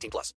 18 plus.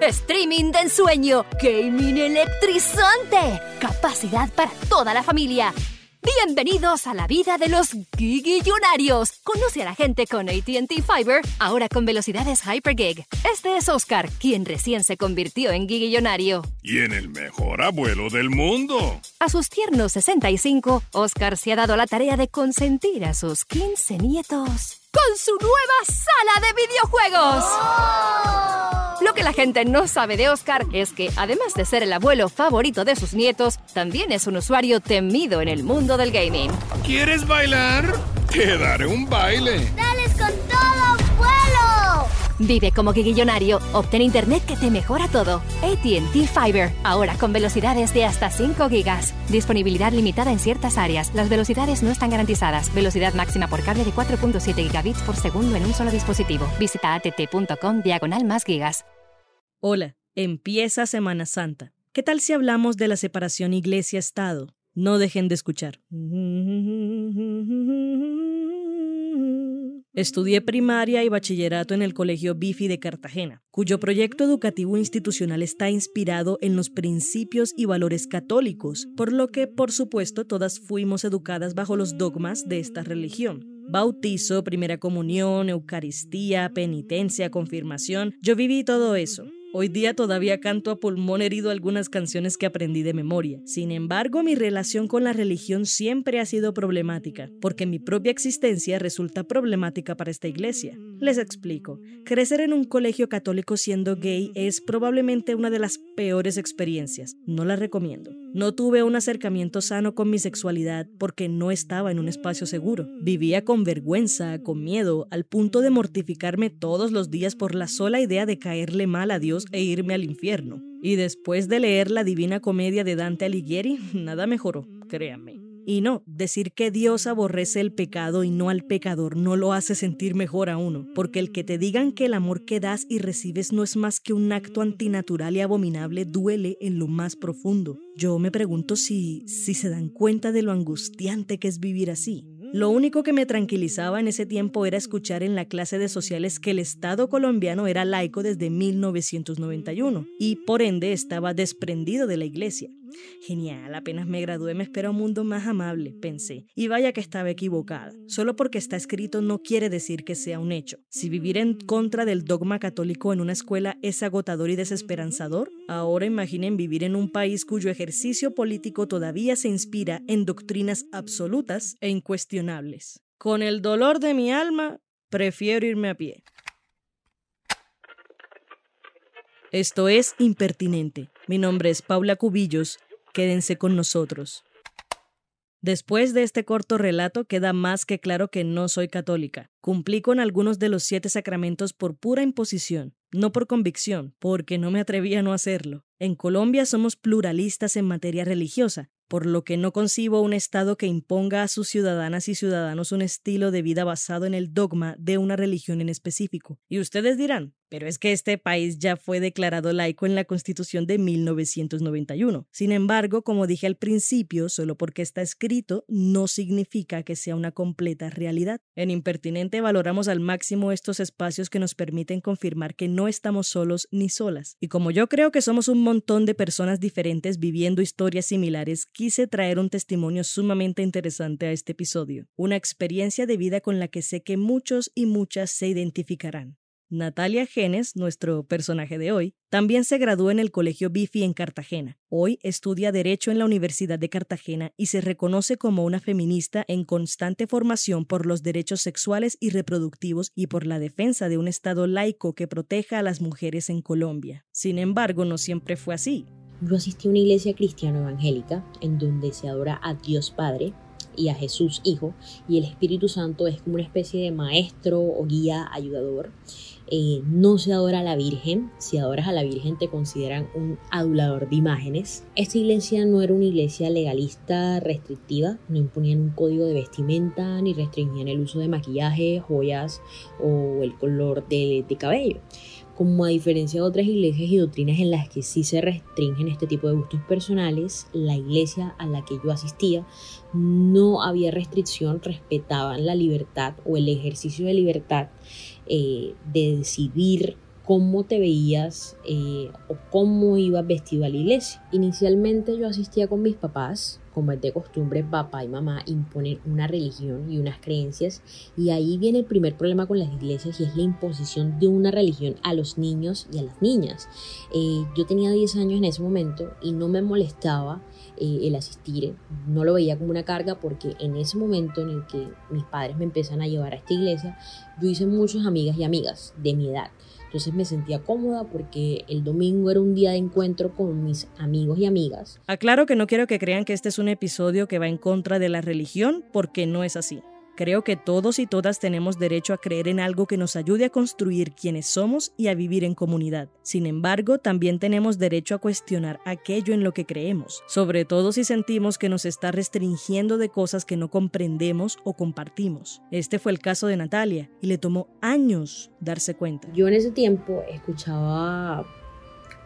Streaming de ensueño. Gaming electrizante. Capacidad para toda la familia. Bienvenidos a la vida de los gigillonarios. Conoce a la gente con ATT Fiber, ahora con velocidades Hypergig. Este es Oscar, quien recién se convirtió en gigillonario. Y en el mejor abuelo del mundo. A sus tiernos 65, Oscar se ha dado la tarea de consentir a sus 15 nietos con su nueva sala de videojuegos. Lo que la gente no sabe de Oscar es que, además de ser el abuelo favorito de sus nietos, también es un usuario temido en el mundo del gaming. ¿Quieres bailar? Te daré un baile. Vive como guillonario. Obtén internet que te mejora todo. ATT Fiber. Ahora con velocidades de hasta 5 gigas. Disponibilidad limitada en ciertas áreas. Las velocidades no están garantizadas. Velocidad máxima por cable de 4.7 gigabits por segundo en un solo dispositivo. Visita att.com diagonal más gigas. Hola, empieza Semana Santa. ¿Qué tal si hablamos de la separación iglesia-estado? No dejen de escuchar. Estudié primaria y bachillerato en el Colegio Bifi de Cartagena, cuyo proyecto educativo institucional está inspirado en los principios y valores católicos, por lo que, por supuesto, todas fuimos educadas bajo los dogmas de esta religión. Bautizo, primera comunión, Eucaristía, penitencia, confirmación, yo viví todo eso. Hoy día todavía canto a pulmón herido algunas canciones que aprendí de memoria. Sin embargo, mi relación con la religión siempre ha sido problemática, porque mi propia existencia resulta problemática para esta iglesia. Les explico. Crecer en un colegio católico siendo gay es probablemente una de las peores experiencias. No la recomiendo. No tuve un acercamiento sano con mi sexualidad porque no estaba en un espacio seguro. Vivía con vergüenza, con miedo, al punto de mortificarme todos los días por la sola idea de caerle mal a Dios e irme al infierno. Y después de leer la Divina Comedia de Dante Alighieri, nada mejoró, créanme. Y no, decir que Dios aborrece el pecado y no al pecador no lo hace sentir mejor a uno, porque el que te digan que el amor que das y recibes no es más que un acto antinatural y abominable duele en lo más profundo. Yo me pregunto si, si se dan cuenta de lo angustiante que es vivir así. Lo único que me tranquilizaba en ese tiempo era escuchar en la clase de sociales que el Estado colombiano era laico desde 1991 y por ende estaba desprendido de la Iglesia. Genial, apenas me gradué me espera un mundo más amable, pensé. Y vaya que estaba equivocada. Solo porque está escrito no quiere decir que sea un hecho. Si vivir en contra del dogma católico en una escuela es agotador y desesperanzador, ahora imaginen vivir en un país cuyo ejercicio político todavía se inspira en doctrinas absolutas e incuestionables. Con el dolor de mi alma, prefiero irme a pie. Esto es Impertinente. Mi nombre es Paula Cubillos. Quédense con nosotros. Después de este corto relato queda más que claro que no soy católica. Cumplí con algunos de los siete sacramentos por pura imposición, no por convicción, porque no me atreví a no hacerlo. En Colombia somos pluralistas en materia religiosa, por lo que no concibo un Estado que imponga a sus ciudadanas y ciudadanos un estilo de vida basado en el dogma de una religión en específico. Y ustedes dirán, pero es que este país ya fue declarado laico en la Constitución de 1991. Sin embargo, como dije al principio, solo porque está escrito no significa que sea una completa realidad. En Impertinente valoramos al máximo estos espacios que nos permiten confirmar que no estamos solos ni solas. Y como yo creo que somos un montón de personas diferentes viviendo historias similares, quise traer un testimonio sumamente interesante a este episodio, una experiencia de vida con la que sé que muchos y muchas se identificarán. Natalia Genes, nuestro personaje de hoy, también se graduó en el Colegio Bifi en Cartagena. Hoy estudia Derecho en la Universidad de Cartagena y se reconoce como una feminista en constante formación por los derechos sexuales y reproductivos y por la defensa de un Estado laico que proteja a las mujeres en Colombia. Sin embargo, no siempre fue así. Yo asistí a una iglesia cristiana evangélica en donde se adora a Dios Padre y a Jesús Hijo y el Espíritu Santo es como una especie de maestro o guía ayudador eh, no se adora a la Virgen. Si adoras a la Virgen te consideran un adulador de imágenes. Esta iglesia no era una iglesia legalista restrictiva, no imponían un código de vestimenta ni restringían el uso de maquillaje, joyas o el color de, de cabello como a diferencia de otras iglesias y doctrinas en las que sí se restringen este tipo de gustos personales, la iglesia a la que yo asistía no había restricción, respetaban la libertad o el ejercicio de libertad eh, de decidir cómo te veías eh, o cómo ibas vestido a la iglesia. Inicialmente yo asistía con mis papás, como es de costumbre, papá y mamá imponen una religión y unas creencias y ahí viene el primer problema con las iglesias y es la imposición de una religión a los niños y a las niñas. Eh, yo tenía 10 años en ese momento y no me molestaba eh, el asistir, no lo veía como una carga porque en ese momento en el que mis padres me empiezan a llevar a esta iglesia, yo hice muchas amigas y amigas de mi edad. Entonces me sentía cómoda porque el domingo era un día de encuentro con mis amigos y amigas. Aclaro que no quiero que crean que este es un episodio que va en contra de la religión porque no es así. Creo que todos y todas tenemos derecho a creer en algo que nos ayude a construir quienes somos y a vivir en comunidad. Sin embargo, también tenemos derecho a cuestionar aquello en lo que creemos, sobre todo si sentimos que nos está restringiendo de cosas que no comprendemos o compartimos. Este fue el caso de Natalia y le tomó años darse cuenta. Yo en ese tiempo escuchaba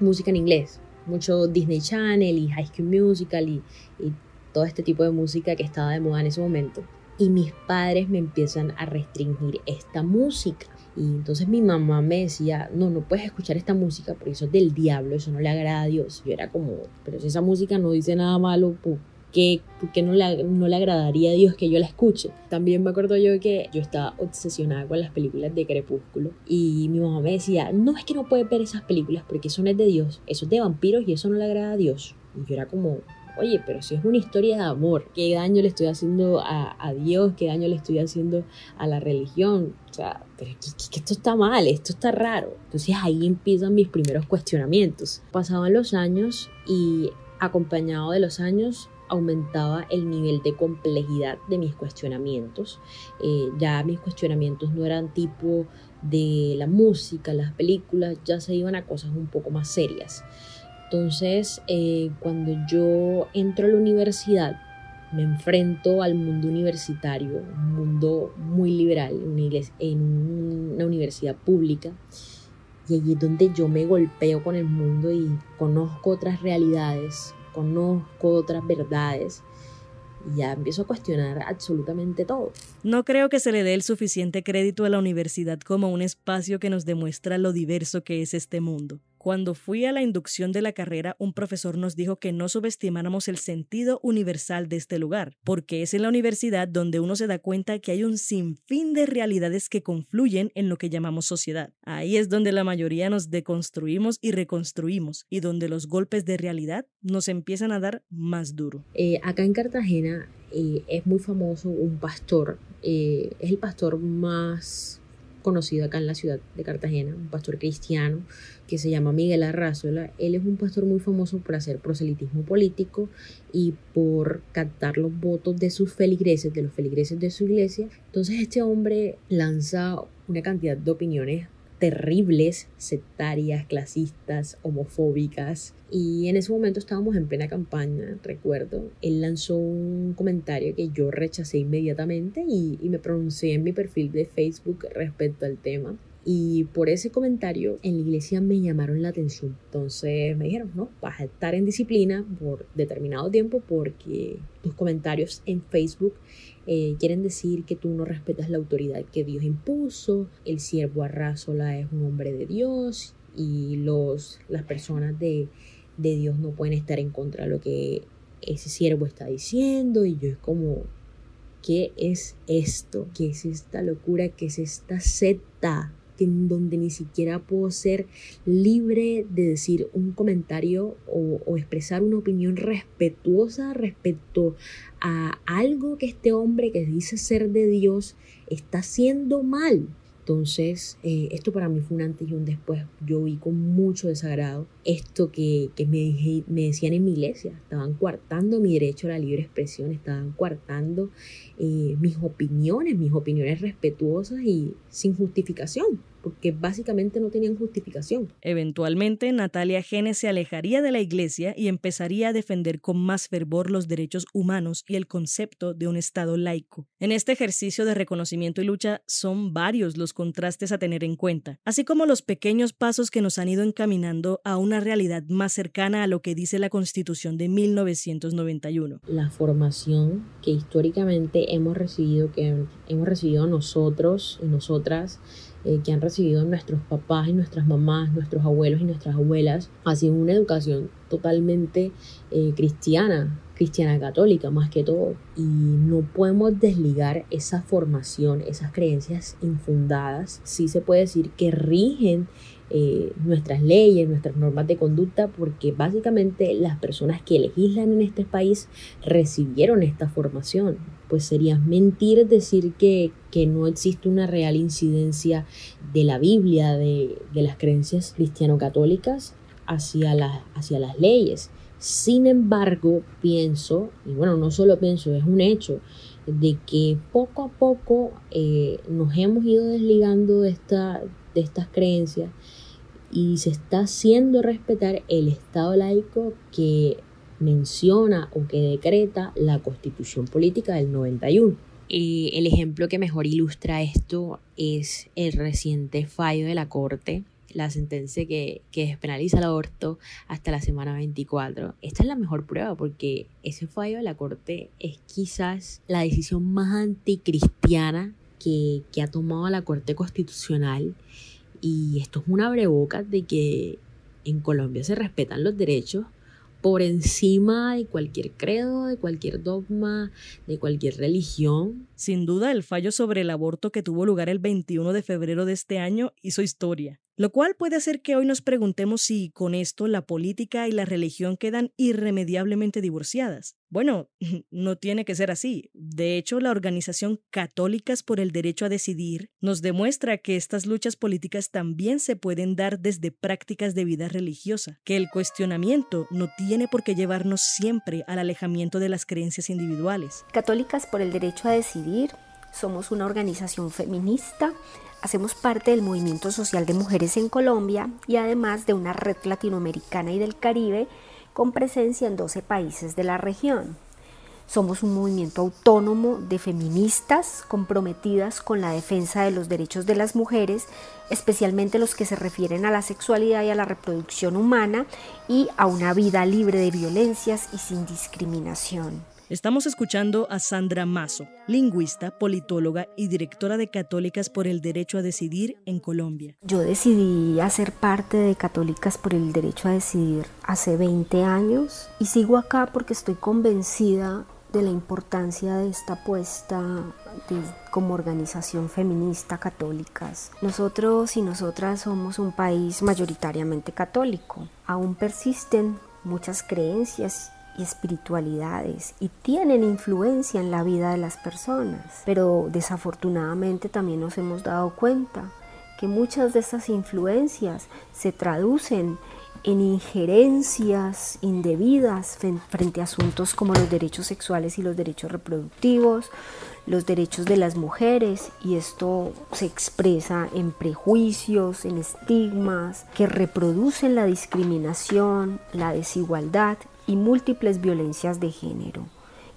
música en inglés, mucho Disney Channel y High School Musical y, y todo este tipo de música que estaba de moda en ese momento y mis padres me empiezan a restringir esta música. Y entonces mi mamá me decía, no, no puedes escuchar esta música porque eso es del diablo, eso no le agrada a Dios. Yo era como, pero si esa música no dice nada malo, ¿por qué, no, le, no le agradaría a Dios que yo la escuche? También me acuerdo yo que yo estaba obsesionada con las películas de Crepúsculo y mi mamá me decía, no es que no puedes ver esas películas porque eso no es de Dios, eso es de vampiros y eso no le agrada a Dios. Y yo era como, oye, pero si es una historia de amor, ¿qué daño le estoy haciendo a, Dios? ¿Qué daño le estoy haciendo a la religión? O sea, pero que, esto está mal, esto está raro. Entonces ahí empiezan mis primeros cuestionamientos. Pasaban los años y acompañado de los años aumentaba el nivel de complejidad de mis cuestionamientos. Eh, ya mis cuestionamientos no eran tipo de la música, las películas, ya se iban a cosas un poco más serias. Entonces, eh, cuando yo entro a la universidad, me enfrento al mundo universitario, un mundo muy liberal, en una universidad pública. Y allí es donde yo me golpeo con el mundo y conozco otras realidades, conozco otras verdades y ya empiezo a cuestionar absolutamente todo. No creo que se le dé el suficiente crédito a la universidad como un espacio que nos demuestra lo diverso que es este mundo. Cuando fui a la inducción de la carrera, un profesor nos dijo que no subestimáramos el sentido universal de este lugar, porque es en la universidad donde uno se da cuenta que hay un sinfín de realidades que confluyen en lo que llamamos sociedad. Ahí es donde la mayoría nos deconstruimos y reconstruimos, y donde los golpes de realidad nos empiezan a dar más duro. Eh, acá en Cartagena eh, es muy famoso un pastor, eh, es el pastor más conocido acá en la ciudad de Cartagena, un pastor cristiano que se llama Miguel Arrazola. Él es un pastor muy famoso por hacer proselitismo político y por captar los votos de sus feligreses, de los feligreses de su iglesia. Entonces este hombre lanza una cantidad de opiniones terribles, sectarias, clasistas, homofóbicas. Y en ese momento estábamos en plena campaña, recuerdo. Él lanzó un comentario que yo rechacé inmediatamente y, me pronuncié en mi perfil de Facebook respecto al tema. Y por ese comentario en la iglesia me llamaron la atención. Entonces me dijeron, no, vas a estar en disciplina por determinado tiempo porque tus comentarios en Facebook eh, quieren decir que tú no respetas la autoridad que Dios impuso, el siervo Arrasola es un hombre de Dios y los, las personas de, de Dios no pueden estar en contra de lo que ese siervo está diciendo y yo es como, ¿qué es esto? ¿Qué es esta locura? ¿Qué es esta secta? En donde ni siquiera puedo ser libre de decir un comentario o, expresar una opinión respetuosa respecto a algo que este hombre que dice ser de Dios está haciendo mal. Entonces, eh, esto para mí fue un antes y un después. Yo vi con mucho desagrado esto que, que me, me, decían en mi iglesia. Estaban coartando mi derecho a la libre expresión, estaban coartando eh, mis opiniones, mis opiniones respetuosas y sin justificación. Porque básicamente no tenían justificación. Eventualmente, Natalia Gene se alejaría de la iglesia y empezaría a defender con más fervor los derechos humanos y el concepto de un Estado laico. En este ejercicio de reconocimiento y lucha son varios los contrastes a tener en cuenta, así como los pequeños pasos que nos han ido encaminando a una realidad más cercana a lo que dice la Constitución de 1991. La formación que históricamente hemos recibido, que hemos recibido nosotros y nosotras, eh, que han recibido nuestros papás y nuestras mamás, nuestros abuelos y nuestras abuelas, ha sido una educación totalmente eh, cristiana, cristiana católica más que todo. Y no podemos desligar esa formación, esas creencias infundadas. Sí se puede decir que rigen eh, nuestras leyes, nuestras normas de conducta, porque básicamente las personas que legislan en este país recibieron esta formación. Pues sería mentir decir que, que no existe una real incidencia de la Biblia, de, de las creencias cristiano-católicas hacia, hacia las leyes. Sin embargo, pienso, y bueno, no solo pienso, es un hecho, de que poco a poco eh, nos hemos ido desligando de, esta, de estas creencias y se está haciendo respetar el Estado laico que menciona o que decreta la constitución política del 91. Eh, el ejemplo que mejor ilustra esto es el reciente fallo de la Corte la sentencia que, que despenaliza el aborto hasta la semana 24. Esta es la mejor prueba porque ese fallo de la Corte es quizás la decisión más anticristiana que, que ha tomado la Corte Constitucional y esto es una breboca de que en Colombia se respetan los derechos por encima de cualquier credo, de cualquier dogma, de cualquier religión. Sin duda, el fallo sobre el aborto que tuvo lugar el 21 de febrero de este año hizo historia. Lo cual puede hacer que hoy nos preguntemos si con esto la política y la religión quedan irremediablemente divorciadas. Bueno, no tiene que ser así. De hecho, la organización Católicas por el Derecho a Decidir nos demuestra que estas luchas políticas también se pueden dar desde prácticas de vida religiosa, que el cuestionamiento no tiene por qué llevarnos siempre al alejamiento de las creencias individuales. Católicas por el Derecho a Decidir somos una organización feminista Hacemos parte del movimiento social de mujeres en Colombia y además de una red latinoamericana y del Caribe con presencia en 12 países de la región. Somos un movimiento autónomo de feministas comprometidas con la defensa de los derechos de las mujeres, especialmente los que se refieren a la sexualidad y a la reproducción humana y a una vida libre de violencias y sin discriminación. Estamos escuchando a Sandra Mazo, lingüista, politóloga y directora de Católicas por el Derecho a Decidir en Colombia. Yo decidí hacer parte de Católicas por el Derecho a Decidir hace 20 años y sigo acá porque estoy convencida de la importancia de esta apuesta como organización feminista católicas. Nosotros y nosotras somos un país mayoritariamente católico. Aún persisten muchas creencias y espiritualidades y tienen influencia en la vida de las personas. Pero desafortunadamente también nos hemos dado cuenta que muchas de esas influencias se traducen en injerencias indebidas frente a asuntos como los derechos sexuales y los derechos reproductivos, los derechos de las mujeres y esto se expresa en prejuicios, en estigmas que reproducen la discriminación, la desigualdad y múltiples violencias de género.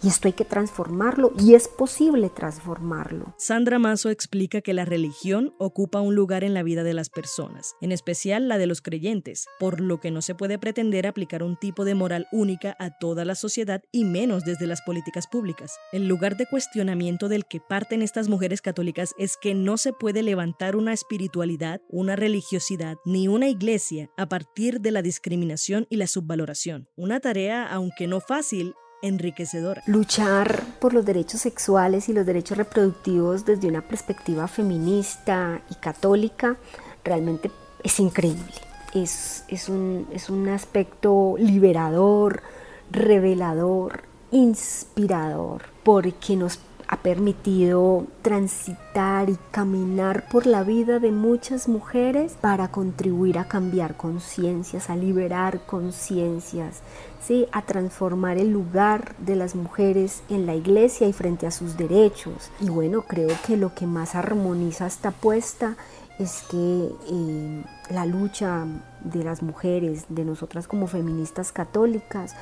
Y esto hay que transformarlo y es posible transformarlo. Sandra Mazo explica que la religión ocupa un lugar en la vida de las personas, en especial la de los creyentes, por lo que no se puede pretender aplicar un tipo de moral única a toda la sociedad y menos desde las políticas públicas. El lugar de cuestionamiento del que parten estas mujeres católicas es que no se puede levantar una espiritualidad, una religiosidad ni una iglesia a partir de la discriminación y la subvaloración. Una tarea, aunque no fácil, enriquecedora. Luchar por los derechos sexuales y los derechos reproductivos desde una perspectiva feminista y católica realmente es increíble. Es, es, un, es un aspecto liberador, revelador, inspirador, porque nos ha permitido transitar y caminar por la vida de muchas mujeres para contribuir a cambiar conciencias, a liberar conciencias, ¿sí? a transformar el lugar de las mujeres en la iglesia y frente a sus derechos. Y bueno, creo que lo que más armoniza esta apuesta es que eh, la lucha de las mujeres, de nosotras como feministas católicas,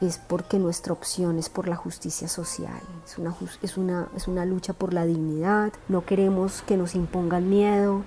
es porque nuestra opción es por la justicia social, es una, es una, es una lucha por la dignidad, no queremos que nos impongan miedo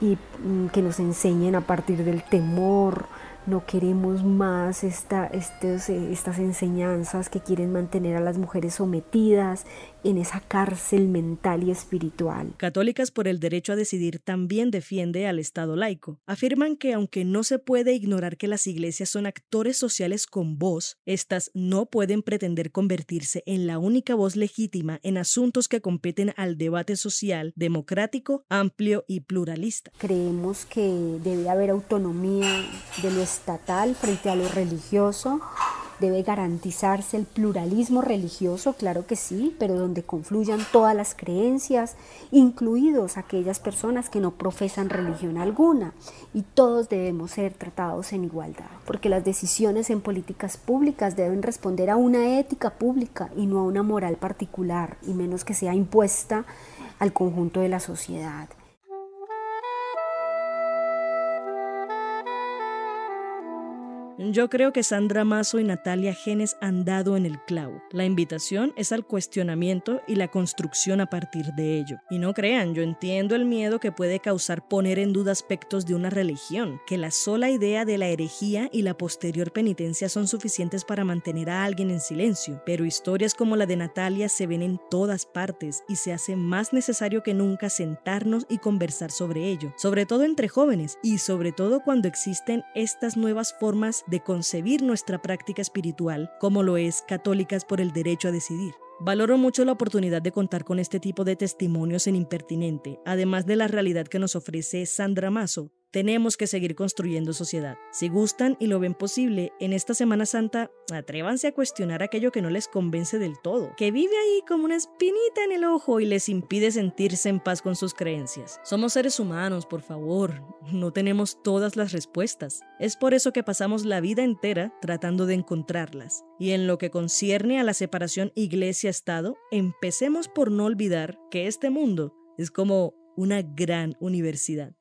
y mm, que nos enseñen a partir del temor, no queremos más esta, eh, estas enseñanzas que quieren mantener a las mujeres sometidas en esa cárcel mental y espiritual. Católicas por el Derecho a Decidir también defiende al Estado laico. Afirman que aunque no se puede ignorar que las iglesias son actores sociales con voz, estas no pueden pretender convertirse en la única voz legítima en asuntos que competen al debate social, democrático, amplio y pluralista. Creemos que debe haber autonomía de lo estatal frente a lo religioso Debe garantizarse el pluralismo religioso, claro que sí, pero donde confluyan todas las creencias, incluidos aquellas personas que no profesan religión alguna. Y todos debemos ser tratados en igualdad, porque las decisiones en políticas públicas deben responder a una ética pública y no a una moral particular, y menos que sea impuesta al conjunto de la sociedad. Yo creo que Sandra Mazo y Natalia Genes han dado en el clavo. La invitación es al cuestionamiento y la construcción a partir de ello. Y no crean, yo entiendo el miedo que puede causar poner en duda aspectos de una religión, que la sola idea de la herejía y la posterior penitencia son suficientes para mantener a alguien en silencio, pero historias como la de Natalia se ven en todas partes y se hace más necesario que nunca sentarnos y conversar sobre ello, sobre todo entre jóvenes y sobre todo cuando existen estas nuevas formas de concebir nuestra práctica espiritual como lo es Católicas por el Derecho a Decidir. Valoro mucho la oportunidad de contar con este tipo de testimonios en Impertinente, además de la realidad que nos ofrece Sandra Mazo, tenemos que seguir construyendo sociedad. Si gustan y lo ven posible, en esta Semana Santa, atrévanse a cuestionar aquello que no les convence del todo, que vive ahí como una espinita en el ojo y les impide sentirse en paz con sus creencias. Somos seres humanos, por favor, no tenemos todas las respuestas. Es por eso que pasamos la vida entera tratando de encontrarlas. Y en lo que concierne a la separación iglesia-estado, empecemos por no olvidar que este mundo es como una gran universidad.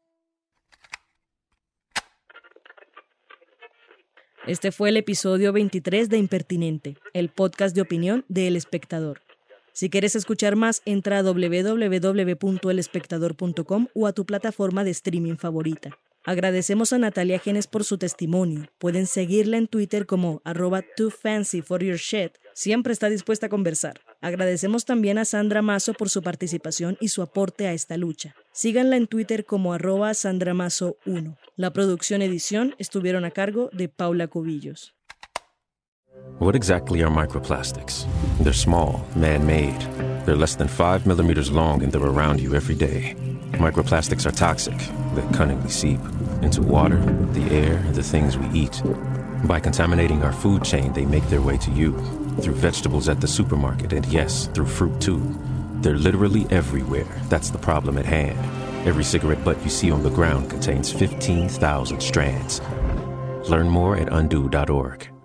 Este fue el episodio 23 de Impertinente, el podcast de opinión de El Espectador. Si quieres escuchar más, entra a www.elespectador.com o a tu plataforma de streaming favorita. Agradecemos a Natalia Genes por su testimonio. Pueden seguirla en Twitter como arroba too fancy for your shit. Siempre está dispuesta a conversar. Agradecemos también a Sandra Mazo por su participación y su aporte a esta lucha. Síganla en Twitter como arroba sandramazo1. La producción edición estuvieron a cargo de Paula Cubillos. What exactly are microplastics? They're small, man-made. They're less than 5 millimeters long and they're around you every day. Microplastics are toxic. They cunningly seep into water, the air, the things we eat. By contaminating our food chain, they make their way to you through vegetables at the supermarket and yes, through fruit too. They're literally everywhere. That's the problem at hand. Every cigarette butt you see on the ground contains 15,000 strands. Learn more at undo.org.